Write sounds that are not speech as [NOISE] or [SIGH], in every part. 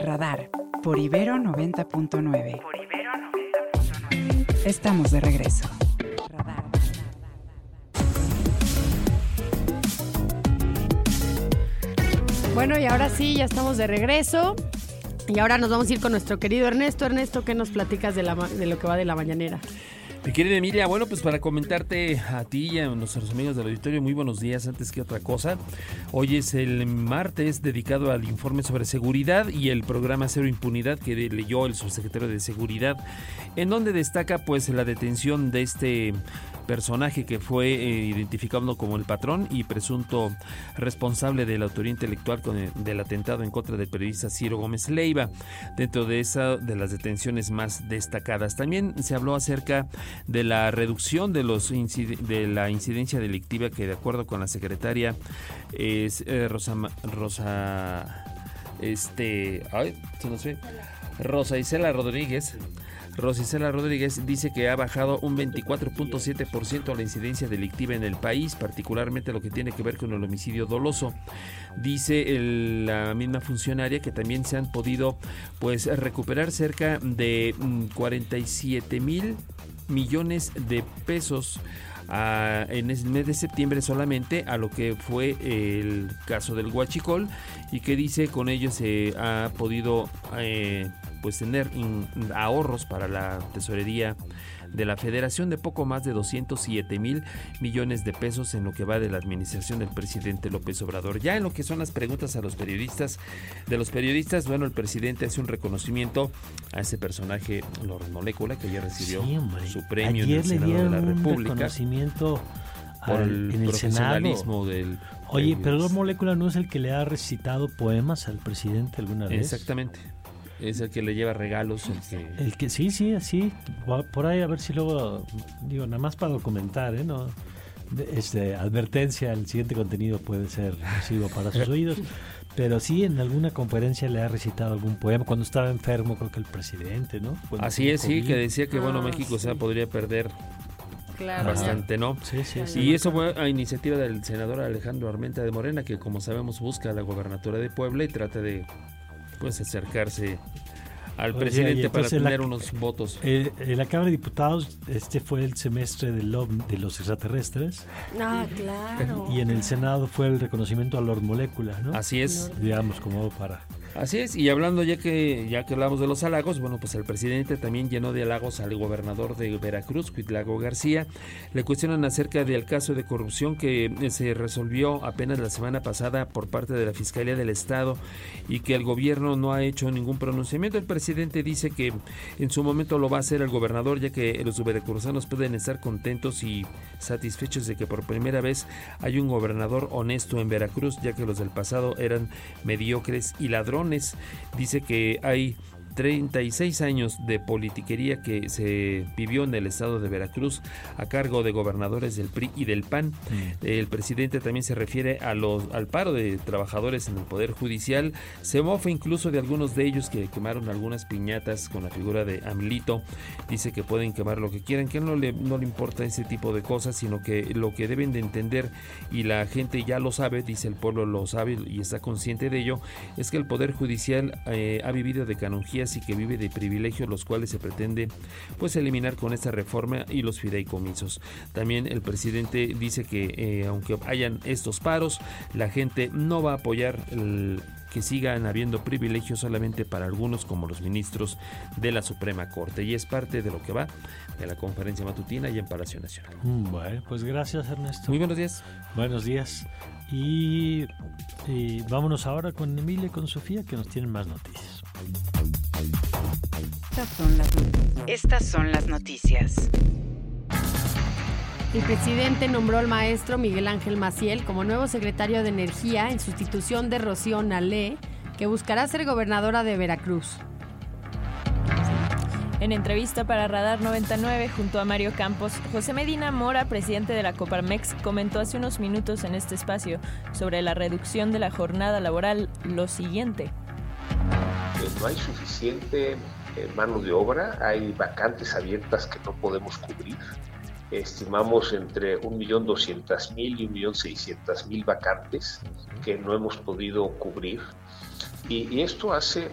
Radar por Ibero 90.9. Estamos de regreso. Bueno, y ahora sí, ya estamos de regreso. Y ahora nos vamos a ir con nuestro querido Ernesto. Ernesto, ¿qué nos platicas de, la, de lo que va de la mañanera? Mi querida Emilia, bueno, pues para comentarte a ti y a nuestros amigos del auditorio, muy buenos días antes que otra cosa. Hoy es el martes dedicado al informe sobre seguridad y el programa Cero Impunidad que leyó el subsecretario de Seguridad, en donde destaca pues la detención de este personaje que fue eh, identificado como el patrón y presunto responsable de la autoría intelectual con del atentado en contra del periodista Ciro Gómez Leiva, dentro de esa de las detenciones más destacadas. También se habló acerca de la reducción de los de la incidencia delictiva que de acuerdo con la secretaria es eh, Rosa Rosa este ay, se nos Rosa Isela Rodríguez Rosicela Rodríguez dice que ha bajado un 24.7% la incidencia delictiva en el país, particularmente lo que tiene que ver con el homicidio doloso. Dice la misma funcionaria que también se han podido pues recuperar cerca de 47 mm, mil millones de pesos en el mes de septiembre solamente a lo que fue el caso del Huachicol y que dice con ello se ha podido eh, pues tener ahorros para la tesorería de la Federación de poco más de 207 mil millones de pesos en lo que va de la administración del presidente López Obrador. Ya en lo que son las preguntas a los periodistas, de los periodistas, bueno, el presidente hace un reconocimiento a ese personaje, Lord Molécula, que ya recibió su premio en el Senado de la República. reconocimiento por el, en el profesionalismo del Oye, pero Lord Molécula no es el que le ha recitado poemas al presidente alguna vez. Exactamente. Es el que le lleva regalos. El que, sí, sí, así. Por ahí a ver si luego, digo, nada más para documentar, ¿eh? No, este, advertencia, el siguiente contenido puede ser nocivo para sus [LAUGHS] oídos. Pero sí, en alguna conferencia le ha recitado algún poema. Cuando estaba enfermo, creo que el presidente, ¿no? Así es, sí, que decía que, bueno, ah, México o sea, podría perder bastante, ¿no? Sí, sí, sí. Y eso fue a iniciativa del senador Alejandro Armenta de Morena, que como sabemos busca la gobernatura de Puebla y trata de pues acercarse al presidente para tener unos votos. Eh, en la Cámara de Diputados, este fue el semestre del de los extraterrestres. Ah, claro. Y en el Senado fue el reconocimiento a Lord Molécula, ¿no? Así es. Digamos, como para Así es, y hablando ya que ya que hablamos de los halagos, bueno, pues el presidente también llenó de halagos al gobernador de Veracruz, Huitlago García. Le cuestionan acerca del caso de corrupción que eh, se resolvió apenas la semana pasada por parte de la Fiscalía del Estado y que el gobierno no ha hecho ningún pronunciamiento. El presidente dice que en su momento lo va a hacer el gobernador, ya que los veracruzanos pueden estar contentos y satisfechos de que por primera vez hay un gobernador honesto en Veracruz, ya que los del pasado eran mediocres y ladrones Dice que hay 36 años de politiquería que se vivió en el estado de Veracruz a cargo de gobernadores del PRI y del PAN. El presidente también se refiere a los, al paro de trabajadores en el Poder Judicial. Se mofa incluso de algunos de ellos que quemaron algunas piñatas con la figura de Amlito. Dice que pueden quemar lo que quieran, que no le, no le importa ese tipo de cosas, sino que lo que deben de entender y la gente ya lo sabe, dice el pueblo lo sabe y está consciente de ello, es que el Poder Judicial eh, ha vivido de canonjías y que vive de privilegios los cuales se pretende pues eliminar con esta reforma y los fideicomisos. También el presidente dice que eh, aunque hayan estos paros, la gente no va a apoyar que sigan habiendo privilegios solamente para algunos como los ministros de la Suprema Corte y es parte de lo que va de la conferencia matutina y en Palacio Nacional. Mm, bueno, pues gracias Ernesto. Muy buenos días. Buenos días. Y, y vámonos ahora con Emilia y con Sofía que nos tienen más noticias. Estas son las, noticias. El presidente nombró al maestro Miguel Ángel Maciel como nuevo secretario de Energía en sustitución de Rocío Nalé, que buscará ser gobernadora de Veracruz. En entrevista para Radar 99 junto a Mario Campos, José Medina Mora, presidente de la Coparmex, comentó hace unos minutos en este espacio sobre la reducción de la jornada laboral lo siguiente. No hay suficiente eh, mano de obra, hay vacantes abiertas que no podemos cubrir. Estimamos entre 1.200.000 y 1.600.000 vacantes que no hemos podido cubrir. Y, esto hace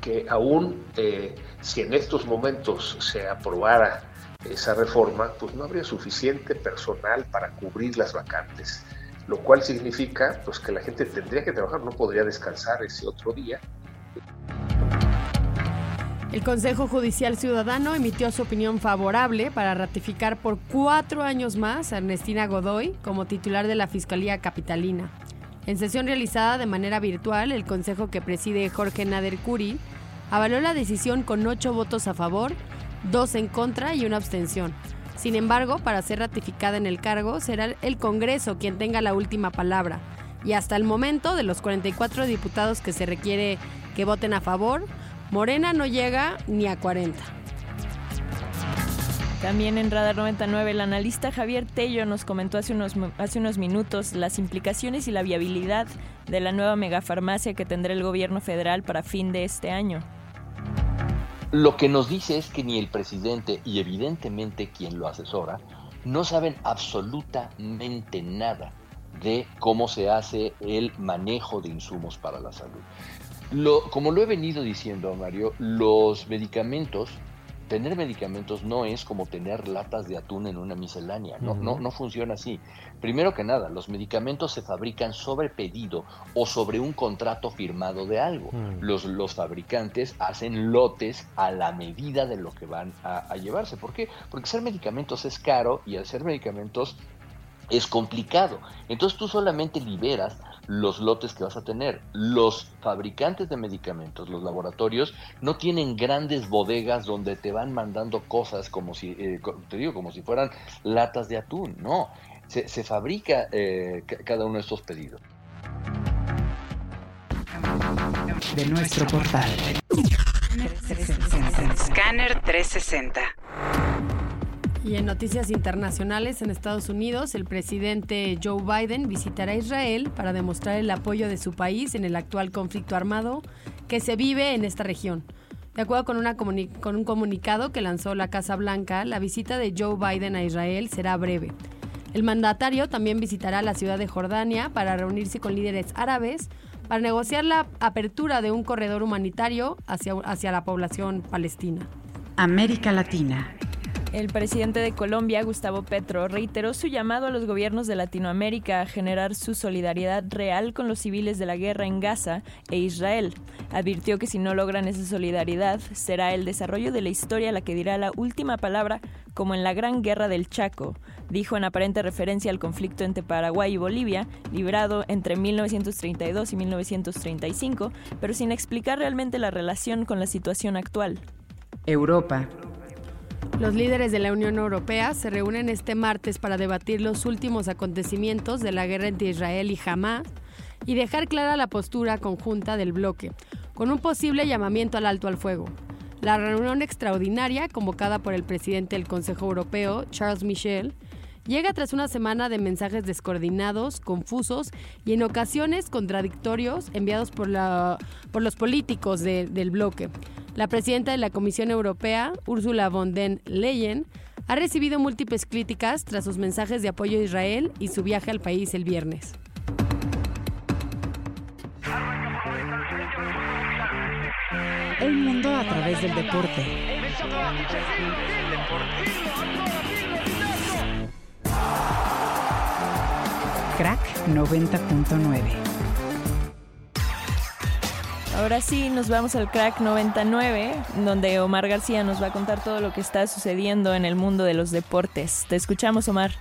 que aún eh, si en estos momentos se aprobara esa reforma, pues no habría suficiente personal para cubrir las vacantes, lo cual significa pues que la gente tendría que trabajar, no podría descansar ese otro día. El Consejo Judicial Ciudadano emitió su opinión favorable para ratificar por cuatro años más a Ernestina Godoy como titular de la Fiscalía Capitalina. En sesión realizada de manera virtual, el Consejo que preside Jorge Nader Curi avaló la decisión con ocho votos a favor, dos en contra y una abstención. Sin embargo, para ser ratificada en el cargo, será el Congreso quien tenga la última palabra. Y hasta el momento, de los 44 diputados que se requiere que voten a favor, Morena no llega ni a 40. También en Radar 99, el analista Javier Tello nos comentó hace unos, hace unos minutos las implicaciones y la viabilidad de la nueva megafarmacia que tendrá el gobierno federal para fin de este año. Lo que nos dice es que ni el presidente y evidentemente quien lo asesora no saben absolutamente nada de cómo se hace el manejo de insumos para la salud. Lo, como lo he venido diciendo, Mario, los medicamentos tener medicamentos no es como tener latas de atún en una miscelánea, no, no, no funciona así. Primero que nada, los medicamentos se fabrican sobre pedido o sobre un contrato firmado de algo. los, los fabricantes hacen lotes a la medida de lo que van a, a llevarse. ¿Por qué? Porque hacer medicamentos es caro y hacer medicamentos es complicado. Entonces tú solamente liberas los lotes que vas a tener. Los fabricantes de medicamentos, los laboratorios, no tienen grandes bodegas donde te van mandando cosas como si, eh, te digo, como si fueran latas de atún. No, se, se fabrica eh, cada uno de estos pedidos. De nuestro portal. Scanner 360. Y en noticias internacionales, en Estados Unidos, el presidente Joe Biden visitará Israel para demostrar el apoyo de su país en el actual conflicto armado que se vive en esta región. De acuerdo con, un comunicado que lanzó la Casa Blanca, la visita de Joe Biden a Israel será breve. El mandatario también visitará la ciudad de Jordania para reunirse con líderes árabes para negociar la apertura de un corredor humanitario hacia, hacia la población palestina. América Latina. El presidente de Colombia, Gustavo Petro, reiteró su llamado a los gobiernos de Latinoamérica a generar su solidaridad real con los civiles de la guerra en Gaza e Israel. Advirtió que si no logran esa solidaridad, será el desarrollo de la historia la que dirá la última palabra, como en la Gran Guerra del Chaco, dijo en aparente referencia al conflicto entre Paraguay y Bolivia, librado entre 1932 y 1935, pero sin explicar realmente la relación con la situación actual. Europa. Los líderes de la Unión Europea se reúnen este martes para debatir los últimos acontecimientos de la guerra entre Israel y Hamas y dejar clara la postura conjunta del bloque, con un posible llamamiento al alto al fuego. La reunión extraordinaria, convocada por el presidente del Consejo Europeo, Charles Michel, llega tras una semana de mensajes descoordinados, confusos y en ocasiones contradictorios enviados por, los políticos de, del bloque. La presidenta de la Comisión Europea, Ursula von der Leyen, ha recibido múltiples críticas tras sus mensajes de apoyo a Israel y su viaje al país el viernes. El mundo a través del deporte. Crack 90.9. Ahora sí, nos vamos al Crack 99, donde Omar García nos va a contar todo lo que está sucediendo en el mundo de los deportes. Te escuchamos, Omar.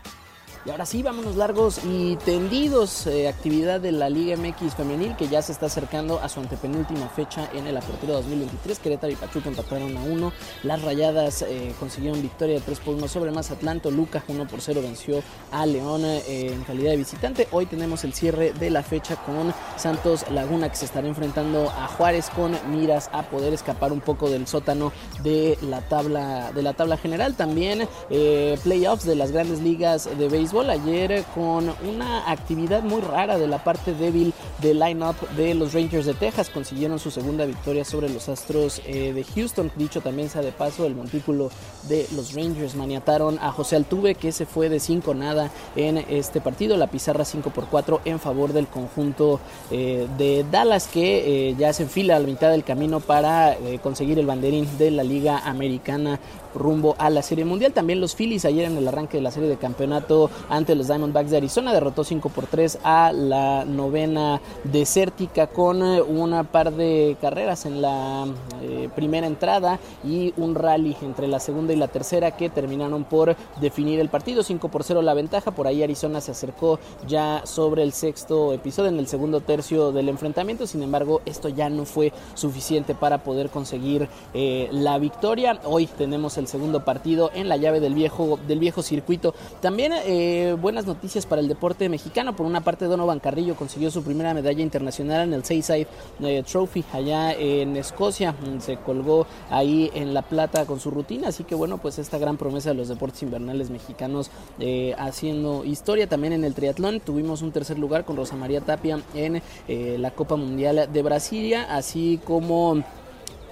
Y ahora sí, vámonos largos y tendidos. Eh, actividad de la Liga MX Femenil que ya se está acercando a su antepenúltima fecha en el Apertura 2023. Querétaro y Pachuca empataron a 1. Las Rayadas eh, consiguieron victoria de 3 por 1 sobre Mazatlán. Lucas 1 por 0 venció a León eh, en calidad de visitante. Hoy tenemos el cierre de la fecha con Santos Laguna que se estará enfrentando a Juárez con miras a poder escapar un poco del sótano de la tabla, de la tabla general. También playoffs de las grandes ligas de béisbol ayer con una actividad muy rara de la parte débil del line-up de los Rangers de Texas. Consiguieron su segunda victoria sobre los Astros eh, de Houston. Dicho también sea de paso, el montículo de los Rangers maniataron a José Altuve que se fue de 5 nada en este partido. La pizarra 5 por 4 en favor del conjunto eh, de Dallas que eh, ya se enfila a la mitad del camino para conseguir el banderín de la Liga Americana rumbo a la Serie Mundial. También los Phillies ayer en el arranque de la serie de campeonato ante los Diamondbacks de Arizona derrotó 5 por 3 a la novena desértica con eh, una par de carreras en la eh, primera entrada y un rally entre la segunda y la tercera que terminaron por definir el partido. 5 por 0 la ventaja. Por ahí Arizona se acercó ya sobre el sexto episodio en el segundo tercio del enfrentamiento. Sin embargo, esto ya no fue suficiente para poder conseguir eh, la victoria. Hoy tenemos el segundo partido en la llave del viejo, del viejo circuito. También eh, buenas noticias para el deporte mexicano. Por una parte, Donovan Carrillo consiguió su primera medalla internacional en el Seaside eh, Trophy allá en Escocia. Se colgó ahí en La Plata con su rutina. Así que bueno, pues esta gran promesa de los deportes invernales mexicanos eh, haciendo historia. También en el triatlón tuvimos un tercer lugar con Rosa María Tapia en la Copa Mundial de Brasilia, así como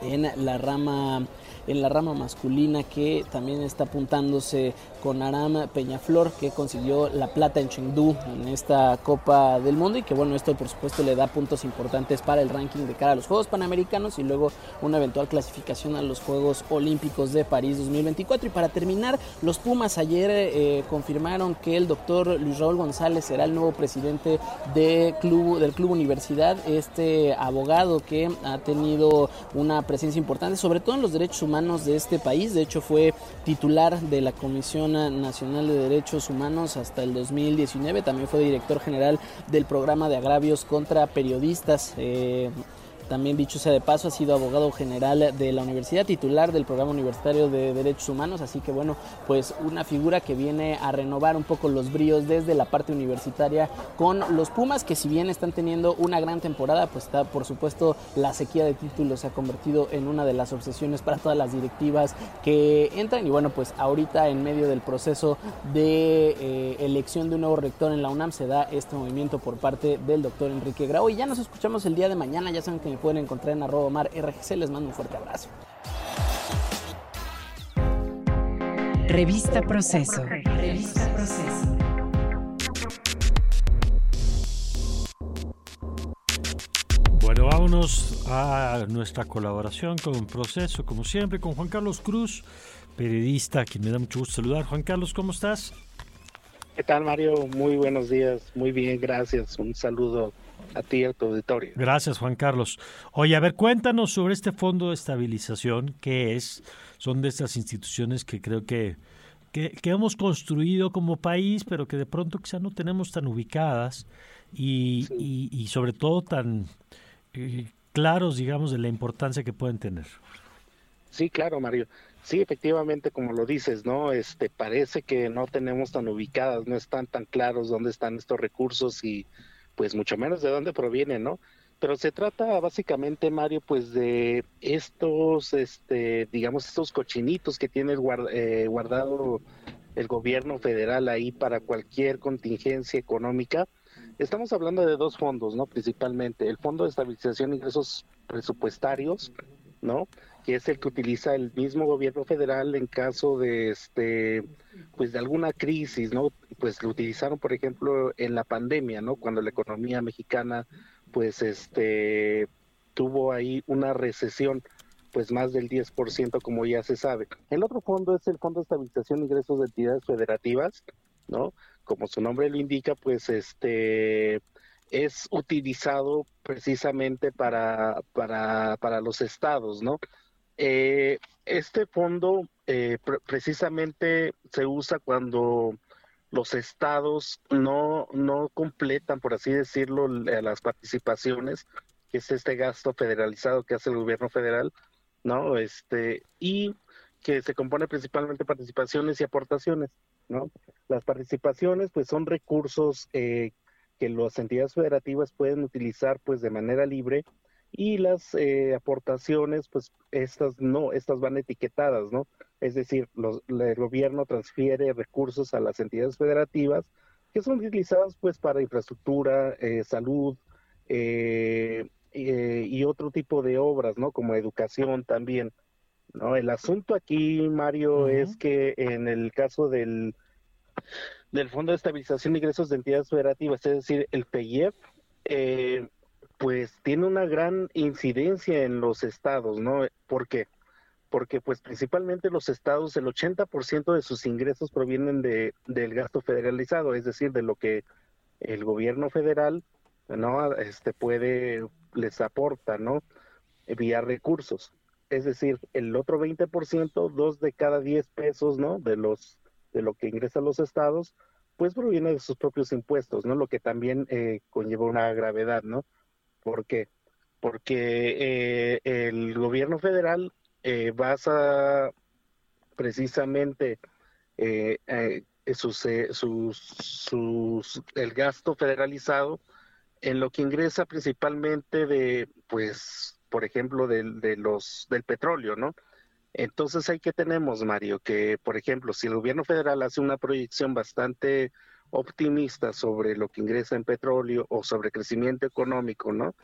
en la rama en la rama masculina que también está apuntándose con Aram Peñaflor que consiguió la plata en Chengdu en esta Copa del Mundo y que bueno, esto por supuesto le da puntos importantes para el ranking de cara a los Juegos Panamericanos y luego una eventual clasificación a los Juegos Olímpicos de París 2024. Y para terminar, los Pumas ayer eh, confirmaron que el doctor Luis Raúl González será el nuevo presidente de club, del Club Universidad, este abogado que ha tenido una presencia importante, sobre todo en los derechos humanos de este país. De hecho, fue titular de la Comisión Nacional de Derechos Humanos hasta el 2019. También fue director general del programa de agravios contra periodistas. Eh, también dicho sea de paso, ha sido abogado general de la universidad, titular del programa universitario de derechos humanos, así que bueno, pues una figura que viene a renovar un poco los bríos desde la parte universitaria con los Pumas, que si bien están teniendo una gran temporada, pues está por supuesto la sequía de títulos se ha convertido en una de las obsesiones para todas las directivas que entran. Y bueno, pues ahorita en medio del proceso de eh, elección de un nuevo rector en la UNAM se da este movimiento por parte del doctor Enrique Grau y ya nos escuchamos el día de mañana, ya saben que pueden encontrar en arroba mar RGC. Les mando un fuerte abrazo. Revista Proceso. Revista Proceso. Bueno, vámonos a nuestra colaboración con Proceso, como siempre, con Juan Carlos Cruz, periodista, a quien me da mucho gusto saludar. Juan Carlos, ¿cómo estás? ¿Qué tal, Mario? Muy buenos días. Muy bien, gracias. Un saludo a ti y a tu auditorio. Gracias, Juan Carlos. Oye, a ver, cuéntanos sobre este fondo de estabilización, ¿qué es? Son de estas instituciones que creo que, que, hemos construido como país, pero que de pronto quizá no tenemos tan ubicadas y, y, sobre todo tan eh, claros, digamos, de la importancia que pueden tener. Sí, claro, Mario. Sí, efectivamente, como lo dices, ¿no? Este parece que no tenemos tan ubicadas, no están tan claros dónde están estos recursos y pues mucho menos de dónde provienen, ¿no? Pero se trata básicamente, Mario, pues de estos, este, digamos, estos cochinitos que tiene eh, guardado el gobierno federal ahí para cualquier contingencia económica. Estamos hablando de dos fondos, ¿no? Principalmente el Fondo de Estabilización de Ingresos Presupuestarios, ¿no? Que es el que utiliza el mismo gobierno federal en caso de, este, pues de alguna crisis, ¿no? Pues lo utilizaron, por ejemplo, en la pandemia, ¿no? Cuando la economía mexicana, pues, este, tuvo ahí una recesión, pues más del 10%, como ya se sabe. El otro fondo es el Fondo de Estabilización de Ingresos de Entidades Federativas, ¿no? Como su nombre lo indica, pues, este, es utilizado precisamente para, para, para los estados, ¿no? Eh, este fondo eh, precisamente se usa cuando los estados no, no completan, por así decirlo, las participaciones, que es este gasto federalizado que hace el gobierno federal, ¿no? Este, y que se compone principalmente de participaciones y aportaciones, ¿no? Las participaciones, pues, son recursos eh, que las entidades federativas pueden utilizar, pues, de manera libre y las eh, aportaciones, pues estas no, estas van etiquetadas, ¿no? es decir, los, el gobierno transfiere recursos a las entidades federativas que son utilizadas pues para infraestructura, eh, salud eh, eh, y otro tipo de obras, ¿no? Como educación también. ¿no? El asunto aquí, Mario, es que en el caso del, del Fondo de Estabilización de Ingresos de Entidades Federativas, es decir, el PEIEF, pues tiene una gran incidencia en los estados, ¿no? ¿Por qué? porque pues principalmente los estados, el 80% de sus ingresos provienen de, del gasto federalizado, es decir, de lo que el gobierno federal no este puede les aporta, ¿no? vía recursos. Es decir, el otro 20%, dos de cada 10 pesos, ¿no? de los de lo que ingresan los estados, pues proviene de sus propios impuestos, ¿no? Lo que también eh, conlleva una gravedad, ¿no? ¿Por qué? Porque eh, el gobierno federal eh, basa precisamente eh, eh, el gasto federalizado en lo que ingresa principalmente de, pues, por ejemplo, de, de los del petróleo, ¿no? Entonces, hay que tenemos, Mario, que, por ejemplo, si el gobierno federal hace una proyección bastante optimista sobre lo que ingresa en petróleo o sobre crecimiento económico, ¿no?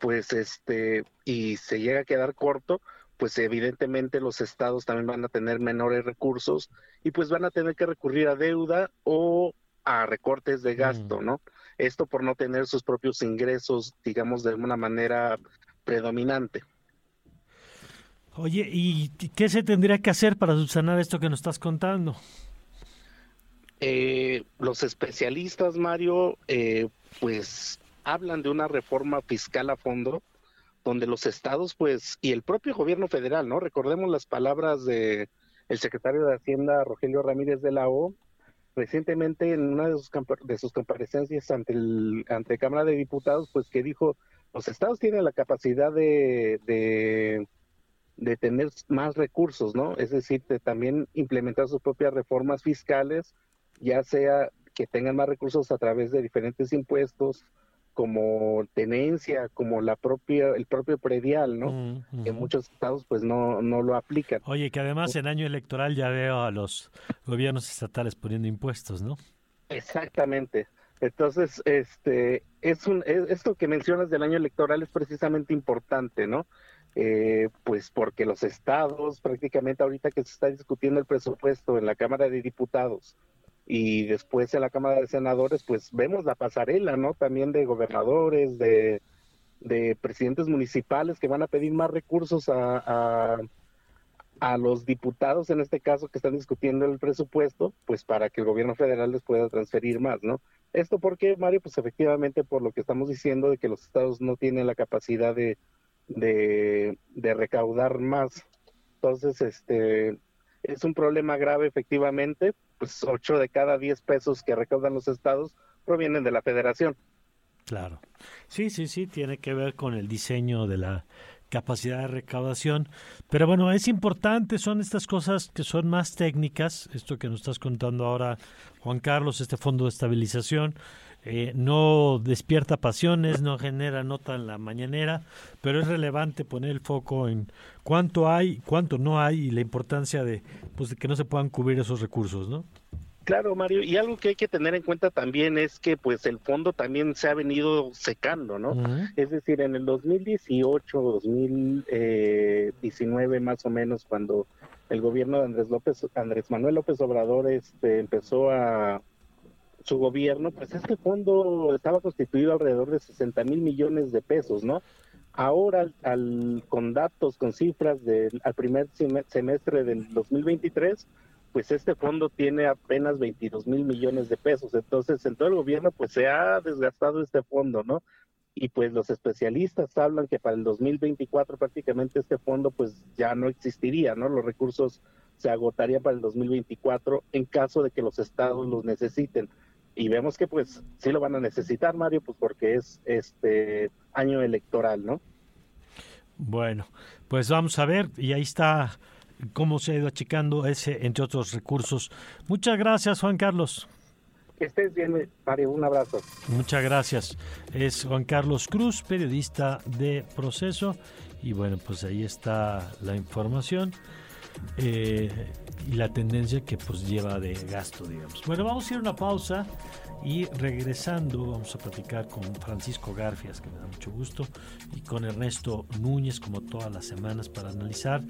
Pues este, y se llega a quedar corto, pues evidentemente los estados también van a tener menores recursos y pues van a tener que recurrir a deuda o a recortes de gasto, ¿no? Esto por no tener sus propios ingresos, digamos, de una manera predominante. Oye, ¿y qué se tendría que hacer para subsanar esto que nos estás contando? Eh, los especialistas, Mario, eh, pues hablan de una reforma fiscal a fondo, donde los estados, pues, y el propio gobierno federal, ¿no? Recordemos las palabras de el secretario de Hacienda, Rogelio Ramírez de la O, recientemente en una de sus, de sus comparecencias ante el ante Cámara de Diputados, pues que dijo, los estados tienen la capacidad de, de, de tener más recursos, ¿no? Es decir, de también implementar sus propias reformas fiscales, ya sea que tengan más recursos a través de diferentes impuestos, como tenencia, como la propia, el propio predial, ¿no? Que muchos estados pues no, no lo aplican. Oye, que además en año electoral ya veo a los gobiernos estatales poniendo impuestos, ¿no? Exactamente. Entonces, este, es un, esto que mencionas del año electoral es precisamente importante, ¿no? Eh, pues porque los estados, prácticamente ahorita que se está discutiendo el presupuesto en la Cámara de Diputados, y después en la Cámara de Senadores, pues vemos la pasarela, ¿no? También de gobernadores, de, presidentes municipales que van a pedir más recursos a, a, los diputados, en este caso, que están discutiendo el presupuesto, pues para que el gobierno federal les pueda transferir más, ¿no? Esto porque, Mario, pues efectivamente por lo que estamos diciendo de que los estados no tienen la capacidad de, de, de recaudar más. Entonces, este, es un problema grave efectivamente, pues 8 de cada 10 pesos que recaudan los estados provienen de la federación. Claro. Sí, sí, sí, tiene que ver con el diseño de la capacidad de recaudación. Pero bueno, es importante, son estas cosas que son más técnicas, esto que nos estás contando ahora, Juan Carlos, este fondo de estabilización, eh, no despierta pasiones, no genera nota en la mañanera, pero es relevante poner el foco en cuánto hay, cuánto no hay y la importancia de, pues, de que no se puedan cubrir esos recursos, ¿no? Claro, Mario, y algo que hay que tener en cuenta también es que pues el fondo también se ha venido secando, ¿no? Es decir, en el 2018, 2019 más o menos, cuando el gobierno de Andrés López, Andrés Manuel López Obrador este, empezó a su gobierno, pues este fondo estaba constituido alrededor de 60 mil millones de pesos, ¿no? Ahora, al, con datos, con cifras del al primer semestre del 2023, pues este fondo tiene apenas 22 mil millones de pesos. Entonces, en todo el gobierno, pues se ha desgastado este fondo, ¿no? Y pues los especialistas hablan que para el 2024 prácticamente este fondo pues ya no existiría, ¿no? Los recursos se agotarían para el 2024 en caso de que los estados los necesiten. Y vemos que pues sí lo van a necesitar, Mario, pues porque es este año electoral, ¿no? Bueno, pues vamos a ver, y ahí está cómo se ha ido achicando ese, entre otros recursos. Muchas gracias, Juan Carlos. Que estés bien, Mario. Un abrazo. Muchas gracias. Es Juan Carlos Cruz, periodista de Proceso. Y bueno, pues ahí está la información. Eh, y la tendencia que pues lleva de gasto, digamos. Bueno, vamos a ir a una pausa y regresando vamos a platicar con Francisco Garfias, que me da mucho gusto, y con Ernesto Núñez, como todas las semanas, para analizar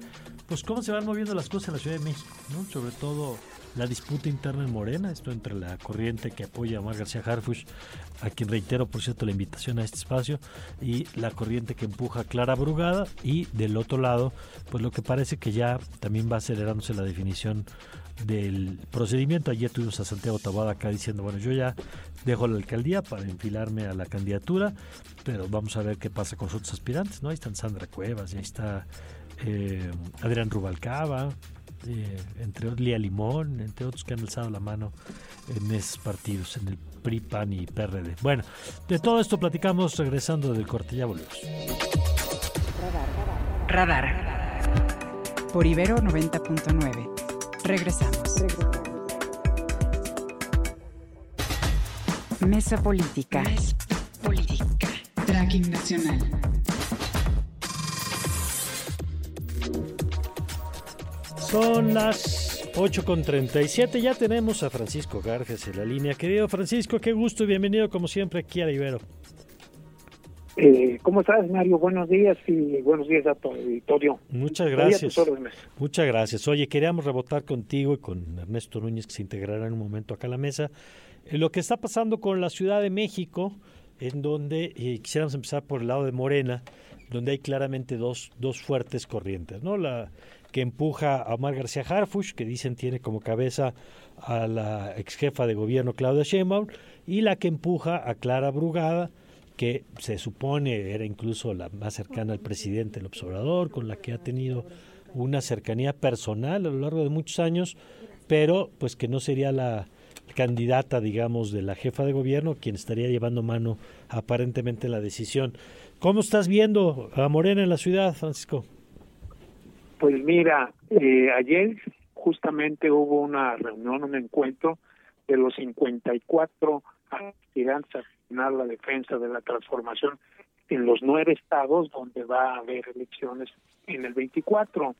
pues cómo se van moviendo las cosas en la Ciudad de México, ¿no? sobre todo la disputa interna en Morena, esto entre la corriente que apoya a Omar García Harfush, a quien reitero, por cierto, la invitación a este espacio, y la corriente que empuja a Clara Brugada, y del otro lado, pues lo que parece que ya también va acelerándose la definición del procedimiento. Ayer tuvimos a Santiago Tabada acá diciendo, bueno, yo ya dejo la alcaldía para enfilarme a la candidatura, pero vamos a ver qué pasa con los otros aspirantes, ¿no? Ahí están Sandra Cuevas, ahí está eh, Adrián Rubalcaba, eh, entre Lía Limón, entre otros que han alzado la mano en esos partidos, en el PRI, PAN y PRD. Bueno, de todo esto platicamos regresando del corte, ya volvemos. Radar. Por Ibero 90.9. Regresamos. Mesa Política. Política. Tracking Nacional. Son las 8.37, ya tenemos a Francisco Garges en la línea. Querido Francisco, qué gusto y bienvenido como siempre aquí a Ibero. Eh, ¿Cómo estás, Mario? Buenos días y buenos días a tu auditorio. Muchas gracias. Muchas gracias. Oye, queríamos rebotar contigo y con Ernesto Núñez, que se integrará en un momento acá a la mesa, en lo que está pasando con la Ciudad de México, en donde eh, quisiéramos empezar por el lado de Morena, donde hay claramente dos, dos fuertes corrientes, ¿no? La que empuja a Omar García Harfush, que dicen tiene como cabeza a la ex jefa de gobierno Claudia Sheinbaum, y la que empuja a Clara Brugada, que se supone era incluso la más cercana al presidente, el observador, con la que ha tenido una cercanía personal a lo largo de muchos años, pero pues que no sería la candidata, digamos, de la jefa de gobierno, quien estaría llevando mano aparentemente la decisión. ¿Cómo estás viendo a Morena en la ciudad, Francisco? Pues mira, eh, ayer justamente hubo una reunión, un encuentro de los 54 aspirantes a la defensa de la transformación en los nueve estados donde va a haber elecciones en el 24.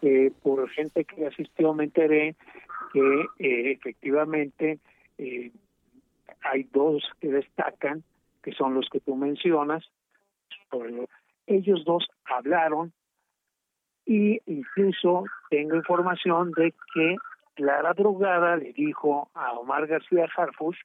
Eh, por gente que asistió me enteré que eh, efectivamente eh, hay dos que destacan, que son los que tú mencionas. Ellos dos hablaron y incluso tengo información de que Clara Drogada le dijo a Omar García Harfush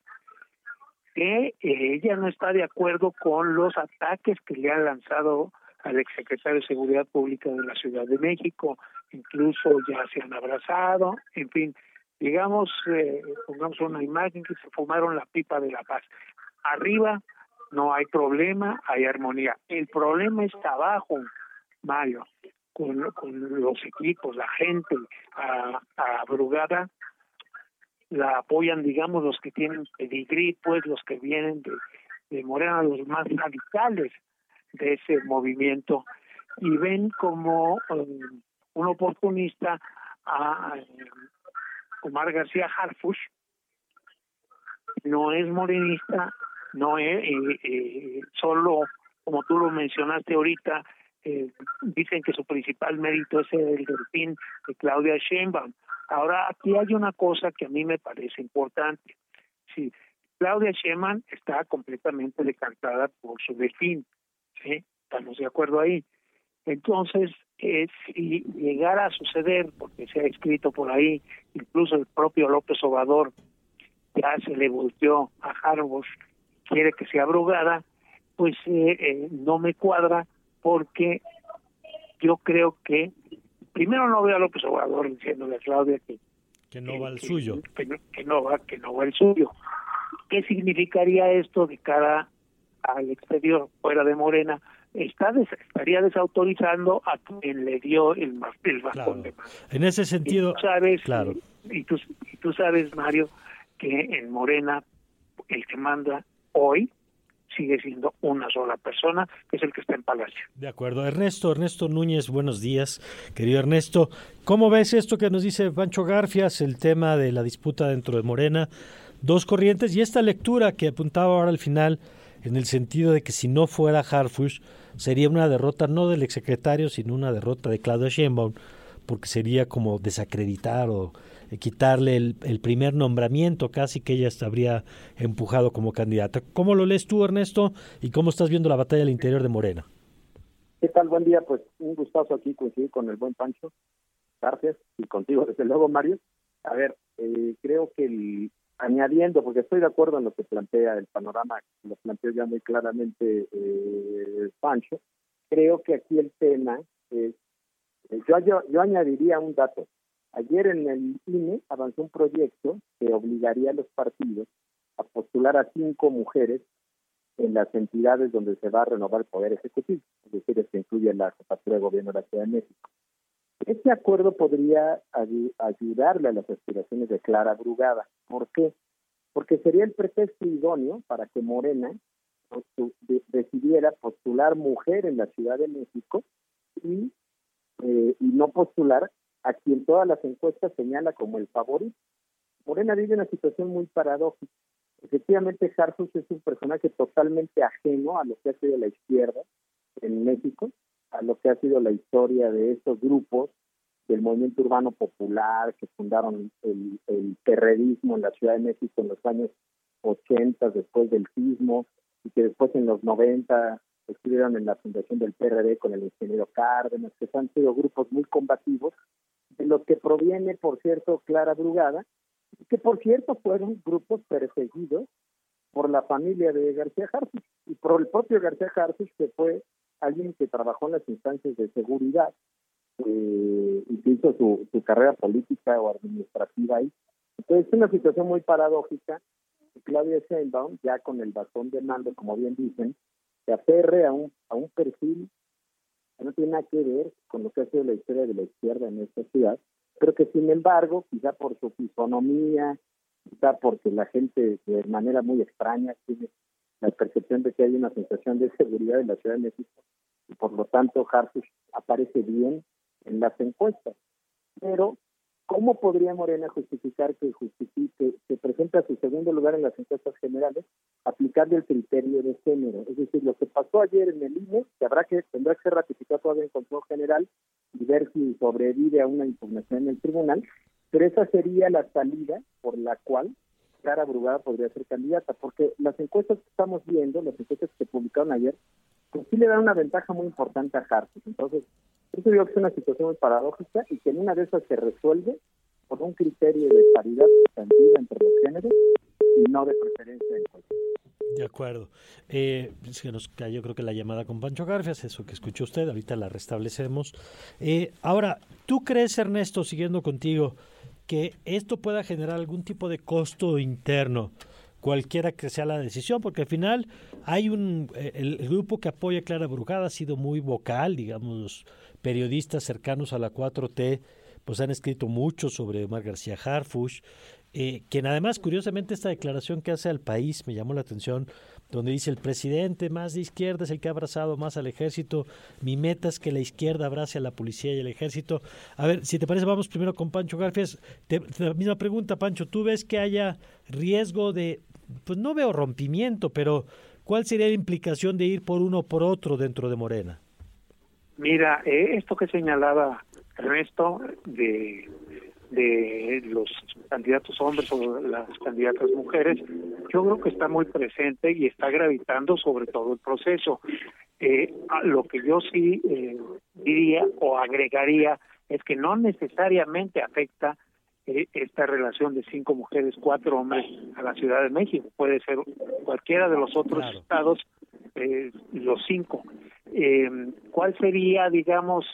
que eh, ella no está de acuerdo con los ataques que le han lanzado al exsecretario de Seguridad Pública de la Ciudad de México, incluso ya se han abrazado, en fin, digamos, eh, pongamos una imagen que se fumaron la pipa de la paz. Arriba no hay problema, hay armonía. El problema está abajo, Mario con, los equipos, la gente a, a Brugada, la apoyan, digamos, los que tienen pedigrí, pues los que vienen de, de Morena, los más radicales de ese movimiento, y ven como um, un oportunista a Omar García Harfush, no es morenista, no es eh, eh, solo, como tú lo mencionaste ahorita, eh, dicen que su principal mérito es el delfín de Claudia Sheinbaum. Ahora, aquí hay una cosa que a mí me parece importante. Sí, Claudia Sheinbaum está completamente decantada por su delfín, ¿sí? Estamos de acuerdo ahí. Entonces, eh, si llegara a suceder, porque se ha escrito por ahí, incluso el propio López Obrador ya se le volteó a Harvard, quiere que sea abrogada, pues eh, eh, no me cuadra porque yo creo que primero no veo a López Obrador diciéndole a Claudia que que no va el suyo. que, no va que no va el suyo. Qué significaría esto de cara al exterior fuera de Morena está estaría desautorizando a quien le dio el, el bastón de En ese sentido, y tú sabes, claro. y, tú, y tú sabes, Mario, que en Morena el que manda hoy sigue siendo una sola persona, que es el que está en Palacio. De acuerdo. Ernesto, Ernesto Núñez, buenos días. Querido Ernesto, ¿cómo ves esto que nos dice Pancho Garfias, el tema de la disputa dentro de Morena? Dos corrientes y esta lectura que apuntaba ahora al final, en el sentido de que si no fuera Harfush, sería una derrota no del exsecretario, sino una derrota de Claudia Sheinbaum, porque sería como desacreditar o eh, quitarle el, el, primer nombramiento casi que ella habría empujado como candidata. ¿Cómo lo lees tú, Ernesto? ¿Y cómo estás viendo la batalla al interior de Morena? ¿Qué tal? Buen día. Pues un gustazo aquí coincidir con el buen Pancho. Gracias. Y contigo, desde luego, Mario. A ver, eh, creo que el, añadiendo, porque estoy de acuerdo en lo que plantea el panorama, lo planteó ya muy claramente eh, Pancho, creo que aquí el tema es, yo, yo, yo añadiría un dato. Ayer en el INE avanzó un proyecto que obligaría a los partidos a postular a cinco mujeres en las entidades donde se va a renovar el poder ejecutivo, es decir, es que incluye la jefatura de gobierno de la Ciudad de México. Este acuerdo podría ayudarle a las aspiraciones de Clara Brugada. ¿Por qué? Porque sería el pretexto idóneo para que Morena decidiera postular mujer en la Ciudad de México y, eh, y no postular a quien todas las encuestas señala como el favorito. Morena vive una situación muy paradójica. Efectivamente, Jarsus es un personaje totalmente ajeno a lo que ha sido la izquierda en México a lo que ha sido la historia de estos grupos del movimiento urbano popular que fundaron el, el terrorismo en la Ciudad de México en los años 80 después del sismo y que después en los 90 estuvieron en la fundación del PRD con el ingeniero Cárdenas, que han sido grupos muy combativos, de los que proviene, por cierto, Clara Brugada, que por cierto fueron grupos perseguidos por la familia de García Harfuch y por el propio García Harfuch, que fue alguien que trabajó en las instancias de seguridad eh, y que hizo su, carrera política o administrativa ahí. Entonces es una situación muy paradójica. Claudia Sheinbaum, ya con el bastón de mando, como bien dicen, se aferre a un, a un perfil que no tiene nada que ver con lo que ha sido la historia de la izquierda en esta ciudad, pero que sin embargo, quizá por su fisonomía, quizá porque la gente de manera muy extraña tiene la percepción de que hay una sensación de seguridad en la Ciudad de México y por lo tanto Harfuch aparece bien en las encuestas. Pero, ¿cómo podría Morena justificar que justifique, que presenta su segundo lugar en las encuestas generales aplicando el criterio de género? Es decir, lo que pasó ayer en el INE, que habrá que, tendrá que ser ratificado todavía en Consejo General y ver si sobrevive a una impugnación en el tribunal, pero esa sería la salida por la cual Clara Brugada podría ser candidata, porque las encuestas que estamos viendo, las encuestas que se publicaron ayer, pues sí le dan una ventaja muy importante a Hartz. Entonces, yo creo que es una situación muy paradójica y que en una de esas se resuelve por un criterio de paridad sustantiva entre los géneros y no de preferencia en de acuerdo. Eh, se nos cayó creo que la llamada con Pancho Garfias, eso que escuchó usted, ahorita la restablecemos. Eh, ahora, ¿tú crees, Ernesto, siguiendo contigo, que esto pueda generar algún tipo de costo interno, cualquiera que sea la decisión, porque al final hay un eh, el, grupo que apoya a Clara Brugada ha sido muy vocal, digamos, los periodistas cercanos a la 4T pues han escrito mucho sobre Omar García Harfush, eh, quien además, curiosamente, esta declaración que hace al país me llamó la atención, donde dice el presidente más de izquierda es el que ha abrazado más al ejército, mi meta es que la izquierda abrace a la policía y al ejército. A ver, si te parece, vamos primero con Pancho Garfias. la misma pregunta, Pancho, ¿tú ves que haya riesgo de, pues no veo rompimiento, pero ¿cuál sería la implicación de ir por uno o por otro dentro de Morena? Mira, eh, esto que señalaba Ernesto de de los candidatos hombres o las candidatas mujeres, yo creo que está muy presente y está gravitando sobre todo el proceso. Eh, lo que yo sí eh, diría o agregaría es que no necesariamente afecta eh, esta relación de cinco mujeres, cuatro hombres a la Ciudad de México. Puede ser cualquiera de los otros estados, eh, los cinco. Eh, ¿Cuál sería, digamos,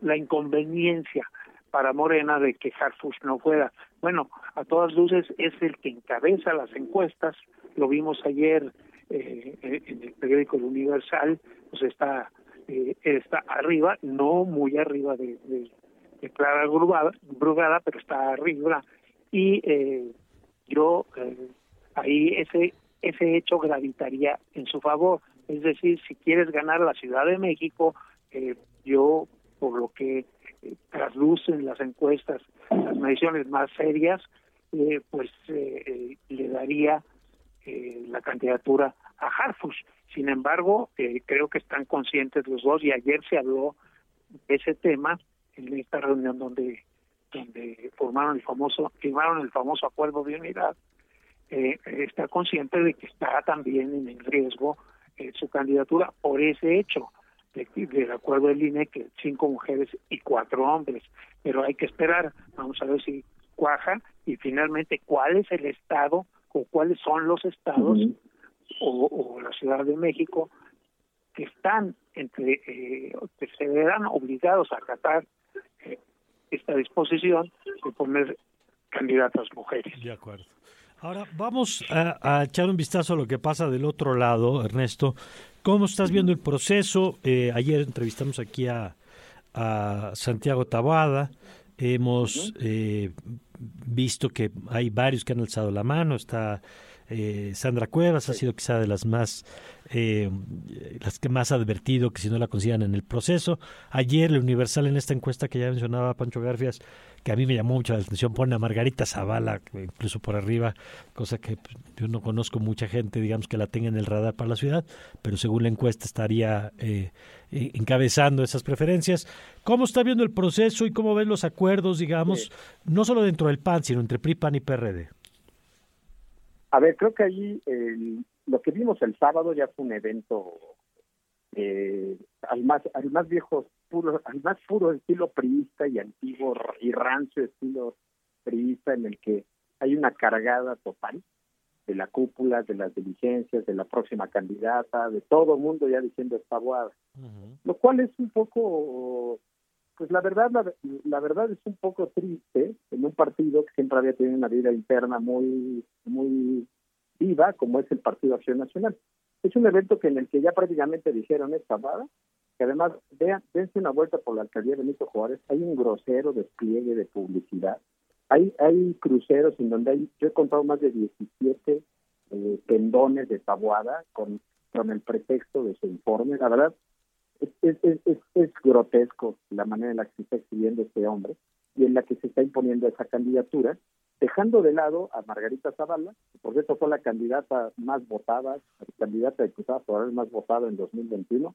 la inconveniencia? para Morena de que Harfush no fuera. Bueno, a todas luces es el que encabeza las encuestas, lo vimos ayer eh, en el periódico El Universal, pues está, eh, está arriba, no muy arriba de, de, Clara Brugada, pero está arriba. Y eh, yo ahí ese, ese hecho gravitaría en su favor. Es decir, si quieres ganar la Ciudad de México, yo, por lo que traslucen las encuestas, las mediciones más serias, eh, pues eh, eh, le daría la candidatura a Harfush. Sin embargo, creo que están conscientes los dos y ayer se habló de ese tema en esta reunión donde donde formaron el famoso firmaron el famoso acuerdo de unidad eh, está consciente de que está también en riesgo eh, su candidatura por ese hecho del acuerdo del INE que cinco mujeres y cuatro hombres. Pero hay que esperar vamos a ver si cuaja y finalmente cuál es el estado o cuáles son los estados o, la Ciudad de México que están entre eh, que se verán obligados a acatar esta disposición de poner candidatas mujeres. De acuerdo. Ahora vamos a, echar un vistazo a lo que pasa del otro lado, Ernesto. ¿Cómo estás viendo el proceso? Eh, ayer entrevistamos aquí a, a Santiago Tabada. Hemos eh, visto que hay varios que han alzado la mano. Está eh, Sandra Cuevas, ha sido quizá de las más, eh, las que más ha advertido que si no la consigan en el proceso. Ayer, el Universal, en esta encuesta que ya mencionaba Pancho Garfias, que a mí me llamó mucho la atención, pone a Margarita Zavala, incluso por arriba, cosa que pues, yo no conozco mucha gente, digamos, que la tenga en el radar para la ciudad, pero según la encuesta estaría eh, encabezando esas preferencias. ¿Cómo está viendo el proceso y cómo ven los acuerdos, digamos, no solo dentro del PAN, sino entre PRI, PAN y PRD? A ver, creo que allí lo que vimos el sábado ya fue un evento eh, al más al más viejo puro al más puro estilo priista y antiguo y rancio estilo priista en el que hay una cargada total de la cúpula, de las diligencias, de la próxima candidata, de todo el mundo ya diciendo esta boada. Lo cual es un poco, pues la verdad, la, la, verdad es un poco triste en un partido que siempre había tenido una vida interna muy, muy viva, como es el Partido Acción Nacional. Es un evento que en el que ya prácticamente dijeron esta boada, que además vean, dense una vuelta por la alcaldía de Benito Juárez, hay un grosero despliegue de publicidad hay, hay cruceros en donde hay, yo he contado más de 17 eh, pendones de tabuada con, con el pretexto de su informe. La verdad, es, es, es, es, grotesco la manera en la que se está exhibiendo este hombre y en la que se está imponiendo esa candidatura, dejando de lado a Margarita Zavala, que por cierto fue la candidata más votada, la candidata diputada federal más votada en 2021.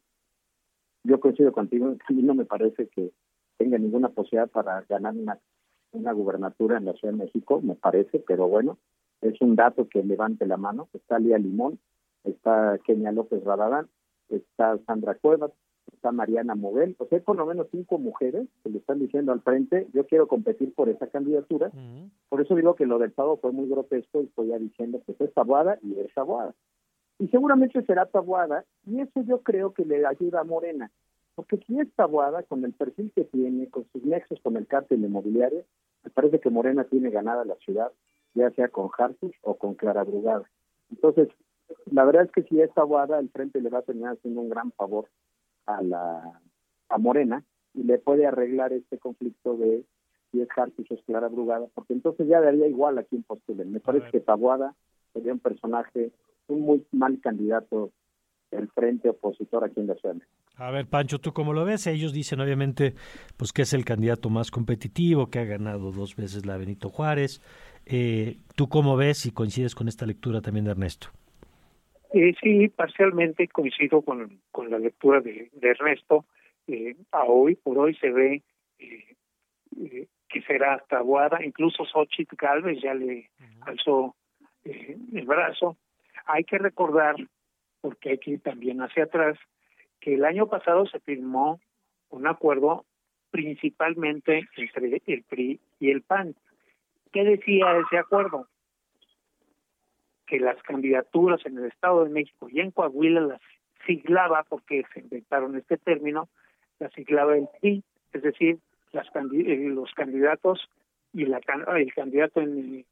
Yo coincido contigo, [LAUGHS] a mí no me parece que tenga ninguna posibilidad para ganar una una gubernatura en la Ciudad de México, me parece, pero bueno, es un dato que levante la mano. Está Lía Limón, está Kenia López Rabadán, está Sandra Cuevas, está Mariana Moguel, o sea, hay por lo menos cinco mujeres que le están diciendo al frente, yo quiero competir por esa candidatura. Por eso digo que lo del Estado fue muy grotesco y estoy ya diciendo que es tabuada y es tabuada. Y seguramente será tabuada, y eso yo creo que le ayuda a Morena. Porque si es Tabuada, con el perfil que tiene, con sus nexos con el cártel inmobiliario, me parece que Morena tiene ganada la ciudad, ya sea con Hartus o con Clara Brugada. Entonces, la verdad es que si es Tabuada, el frente le va a terminar haciendo un gran favor a la a Morena y le puede arreglar este conflicto de si es Hartus o es Clara Brugada, porque entonces ya daría igual a quien postulen. Me parece que Tabuada sería un personaje, un muy mal candidato el frente opositor aquí en la ciudad. A ver, Pancho, ¿tú cómo lo ves? Ellos dicen, obviamente, pues que es el candidato más competitivo, que ha ganado dos veces la Benito Juárez. Eh, ¿Tú cómo ves y coincides con esta lectura también de Ernesto? Eh, sí, parcialmente coincido con, con la lectura de, Ernesto. Eh, a hoy, por hoy se ve que será hasta Aguada, incluso Xochitl Galvez ya le alzó el brazo. Hay que recordar porque hay que ir también hacia atrás, que el año pasado se firmó un acuerdo principalmente entre el PRI y el PAN. ¿Qué decía ese acuerdo? Que las candidaturas en el Estado de México y en Coahuila las siglaba, porque se inventaron este término, la siglaba el PRI, es decir, las eh, los candidatos y la, el candidato en,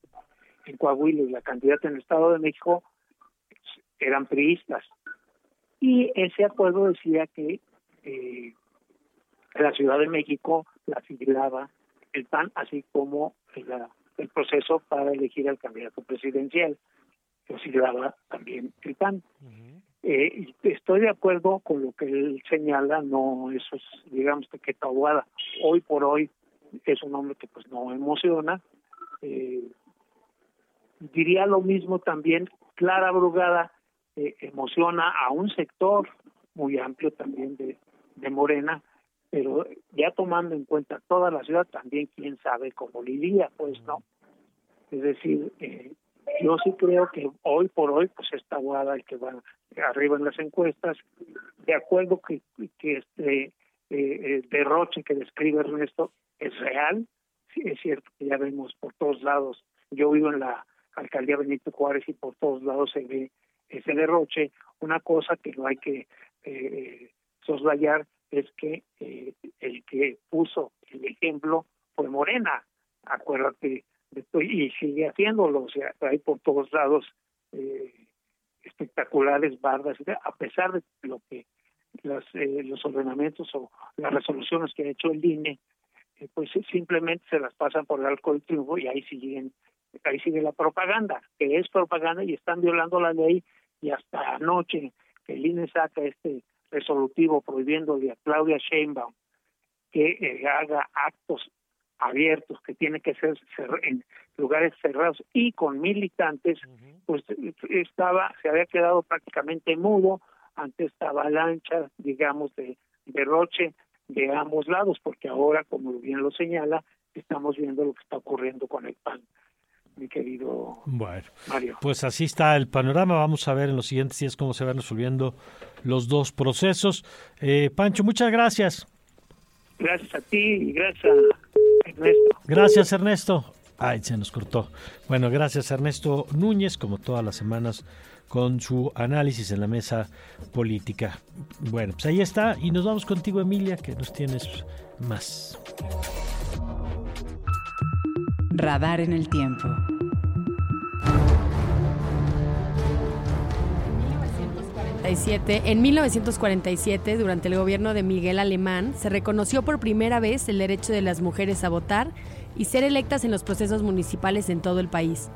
en Coahuila y la candidata en el Estado de México eran priistas. Y ese acuerdo decía que eh, la Ciudad de México la siglaba el PAN, así como el proceso para elegir al candidato presidencial, lo siglaba también el PAN. eh, estoy de acuerdo con lo que él señala, no eso es, digamos, que Tabuada hoy por hoy es un hombre que pues no emociona. Eh, diría lo mismo también Clara Brugada eh, emociona a un sector muy amplio también de, de Morena, pero ya tomando en cuenta toda la ciudad, también quién sabe cómo lidia, pues, ¿no? Es decir, eh, yo sí creo que hoy por hoy, pues esta Guada, el que va arriba en las encuestas, de acuerdo que, que este eh, derroche que describe Ernesto es real, sí, es cierto que ya vemos por todos lados, yo vivo en la alcaldía Benito Juárez y por todos lados se ve ese derroche, una cosa que no hay que eh, soslayar es que eh, el que puso el ejemplo fue Morena, acuérdate, y sigue haciéndolo, o sea, hay por todos lados eh, espectaculares bardas, a pesar de lo que las, eh, los ordenamientos o las resoluciones que ha hecho el INE, eh, pues simplemente se las pasan por el arco del triunfo y ahí siguen, ahí sigue la propaganda, que es propaganda y están violando la ley y hasta anoche que el INE saca este resolutivo prohibiéndole a Claudia Sheinbaum que eh, haga actos abiertos que tiene que ser en lugares cerrados y con militantes pues estaba se había quedado prácticamente mudo ante esta avalancha digamos de derroche de ambos lados porque ahora como bien lo señala estamos viendo lo que está ocurriendo con el PAN mi querido bueno, Mario. Pues así está el panorama. Vamos a ver en los siguientes días cómo se van resolviendo los dos procesos. Eh, Pancho, muchas gracias. Gracias a ti y gracias Ernesto. Gracias, Ernesto. Ay, se nos cortó. Bueno, gracias, Ernesto Núñez, como todas las semanas, con su análisis en la mesa política. Bueno, pues ahí está. Y nos vamos contigo, Emilia, que nos tienes más. Radar en el tiempo. En 1947, durante el gobierno de Miguel Alemán, se reconoció por primera vez el derecho de las mujeres a votar y ser electas en los procesos municipales en todo el país.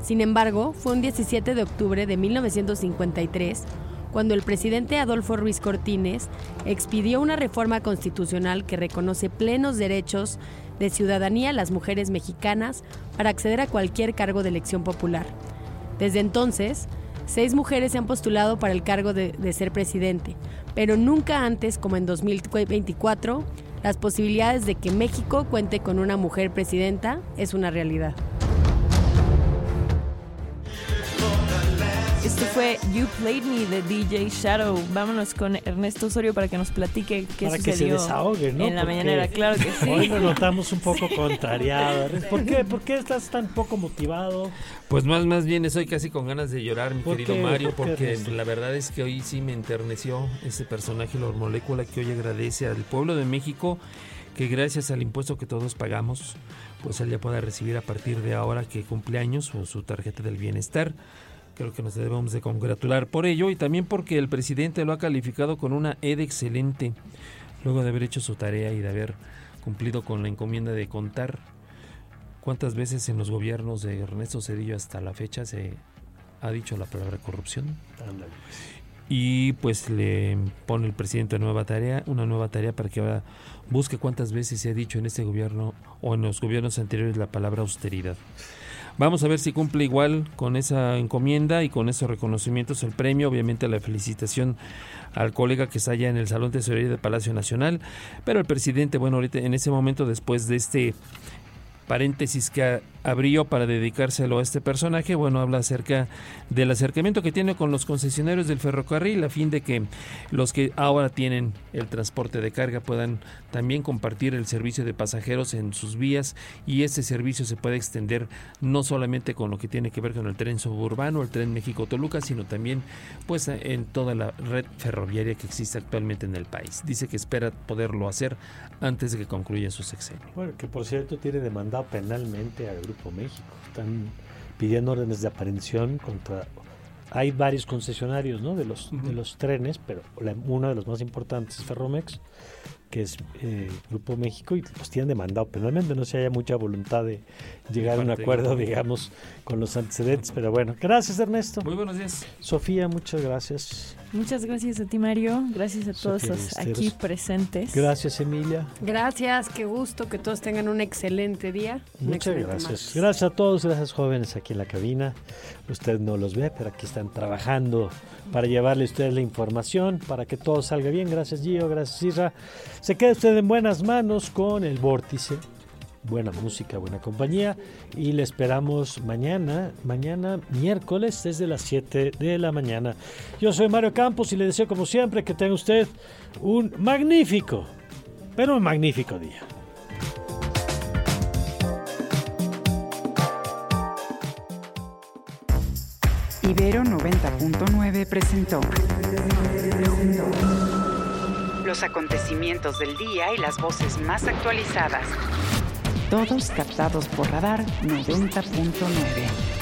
Sin embargo, fue un 17 de octubre de 1953 cuando el presidente Adolfo Ruiz Cortines expidió una reforma constitucional que reconoce plenos derechos de ciudadanía a las mujeres mexicanas para acceder a cualquier cargo de elección popular. Desde entonces, seis mujeres se han postulado para el cargo de, ser presidente, pero nunca antes, como en 2024, las posibilidades de que México cuente con una mujer presidenta es una realidad. Esto fue You Played Me de DJ Shadow. Vámonos con Ernesto Osorio para que nos platique qué Para que se sucedió desahogue, ¿no? en la mañanera. Claro que sí. Hoy lo notamos un poco [LAUGHS] contrariado. ¿Por qué, ¿Por qué estás tan poco motivado? Pues más, más bien estoy casi con ganas de llorar, mi ¿Por querido qué? Mario, ¿Por qué, porque Ernesto? la verdad es que hoy sí me enterneció ese personaje, la molécula que hoy agradece al pueblo de México que gracias al impuesto que todos pagamos, pues él ya pueda recibir a partir de ahora que cumple años o su tarjeta del bienestar. Creo que nos debemos de congratular por ello y también porque el presidente lo ha calificado con una ED excelente, luego de haber hecho su tarea y de haber cumplido con la encomienda de contar cuántas veces en los gobiernos de Ernesto Cedillo hasta la fecha se ha dicho la palabra corrupción. Ándale. Y pues le pone el presidente una nueva tarea, una nueva tarea para que ahora busque cuántas veces se ha dicho en este gobierno o en los gobiernos anteriores la palabra austeridad. Vamos a ver si cumple igual con esa encomienda y con esos reconocimientos el premio, obviamente la felicitación al colega que está allá en el Salón de Tesorería del Palacio Nacional, pero el presidente, bueno, ahorita en ese momento después de este paréntesis que abrió para dedicárselo a este personaje, bueno, habla acerca del acercamiento que tiene con los concesionarios del ferrocarril a fin de que los que ahora tienen el transporte de carga puedan también compartir el servicio de pasajeros en sus vías y ese servicio se puede extender no solamente con lo que tiene que ver con el tren suburbano, el tren México-Toluca, sino también pues en toda la red ferroviaria que existe actualmente en el país. Dice que espera poderlo hacer antes de que concluya su sexenio. Bueno, que por cierto tiene demandado penalmente al Grupo México. Están pidiendo órdenes de aprehensión contra... Hay varios concesionarios ¿no? de, los, de los trenes, pero la- uno de los más importantes es Ferromex, que es eh, Grupo México, y los tienen demandado penalmente. No si haya mucha voluntad de llegar a un acuerdo, digamos, con los antecedentes. Pero bueno, gracias Ernesto. Muy buenos días. Sofía, muchas gracias. Muchas gracias a ti, Mario. Gracias a todos Sofía los aquí presentes. Gracias, Emilia. Gracias, qué gusto que todos tengan un excelente día. Muchas excelente gracias. Gracias a todos, gracias jóvenes aquí en la cabina. Usted no los ve, pero aquí están trabajando para llevarle a ustedes la información, para que todo salga bien. Gracias Gio, gracias Isra. Se queda usted en buenas manos con el vórtice. Buena música, buena compañía. Y le esperamos mañana, mañana miércoles desde las 7 de la mañana. Yo soy Mario Campos y le deseo como siempre que tenga usted un magnífico, pero un magnífico día. Ibero 90.9 presentó los acontecimientos del día y las voces más actualizadas. Todos captados por Radar 90.9.